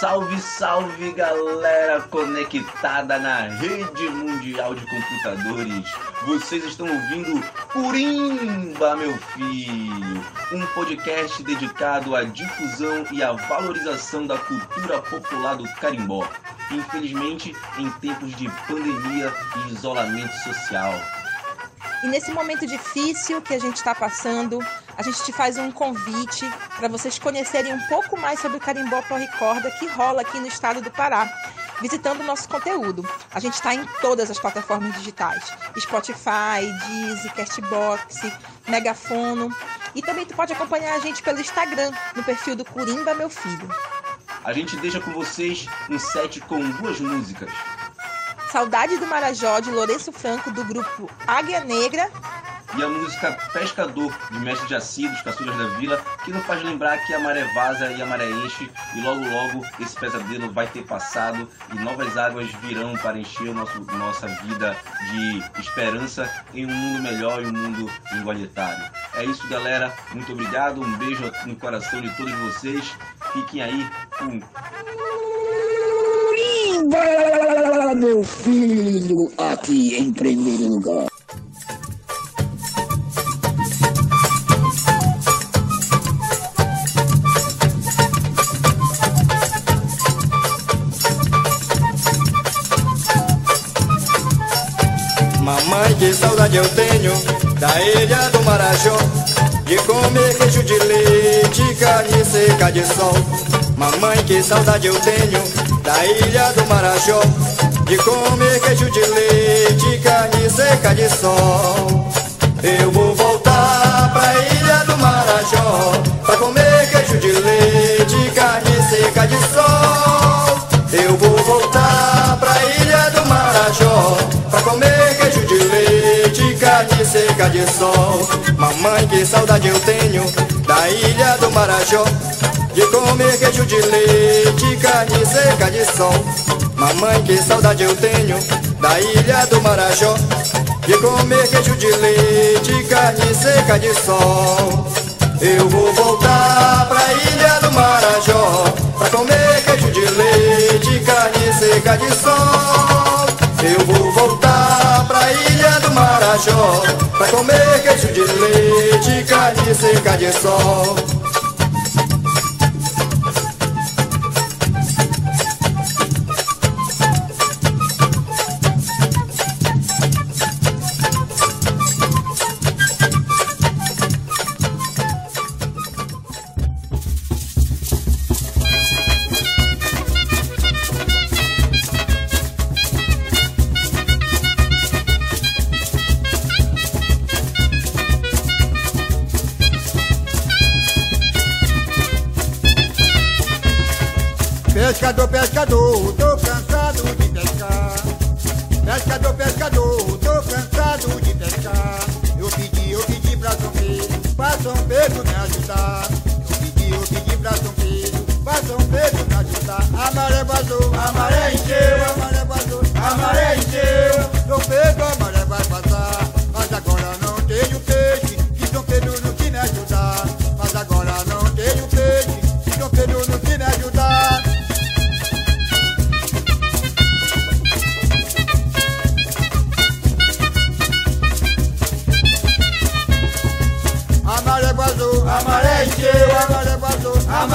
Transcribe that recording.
Salve, salve galera conectada na rede mundial de computadores. Vocês estão ouvindo Curimba, meu filho, um podcast dedicado à difusão e à valorização da cultura popular do carimbó. Infelizmente, em tempos de pandemia e isolamento social. E nesse momento difícil que a gente está passando, a gente te faz um convite para vocês conhecerem um pouco mais sobre o Carimbó Recorda que rola aqui no estado do Pará, visitando o nosso conteúdo. A gente está em todas as plataformas digitais: Spotify, Deezer, Castbox, Megafono. E também tu pode acompanhar a gente pelo Instagram, no perfil do Curimba Meu Filho. A gente deixa com vocês um set com duas músicas. Saudade do Marajó, de Lourenço Franco, do grupo Águia Negra. E a música Pescador, de Mestre de Assis, dos Caçulas da Vila, que nos faz lembrar que a maré vaza e a maré enche, e logo logo esse pesadelo vai ter passado e novas águas virão para encher o nosso, nossa vida de esperança em um mundo melhor e um mundo igualitário. É isso, galera. Muito obrigado. Um beijo no coração de todos vocês. Fiquem aí com Simba, meu filho, aqui em primeiro lugar. Mamãe, que saudade eu tenho da ilha do Marajó comer queijo de leite, carne seca de sol. Mamãe, que saudade eu tenho da ilha do Marajó. De comer queijo de leite, carne seca de sol. Eu vou voltar pra ilha do Marajó. Pra comer queijo de leite, carne seca de sol seca de sol. Mamãe, que saudade eu tenho da ilha do Marajó. De comer queijo de leite, carne seca de sol. Mamãe, que saudade eu tenho da ilha do Marajó. De comer queijo de leite, carne seca de sol. Eu vou voltar pra ilha do Marajó. Pra comer queijo de leite, carne seca de sol. Eu vou voltar pra ilha do Marajó Pra comer queijo de leite, carne seca de sol Pescador, pescador, tô cansado de pescar. Pescador, pescador, tô cansado de pescar. Eu pedi, eu pedi pra São Pedro, pra São Pedro me ajudar. Eu pedi, eu pedi pra São Pedro, pra São Pedro me ajudar. A maré vazou, a maré A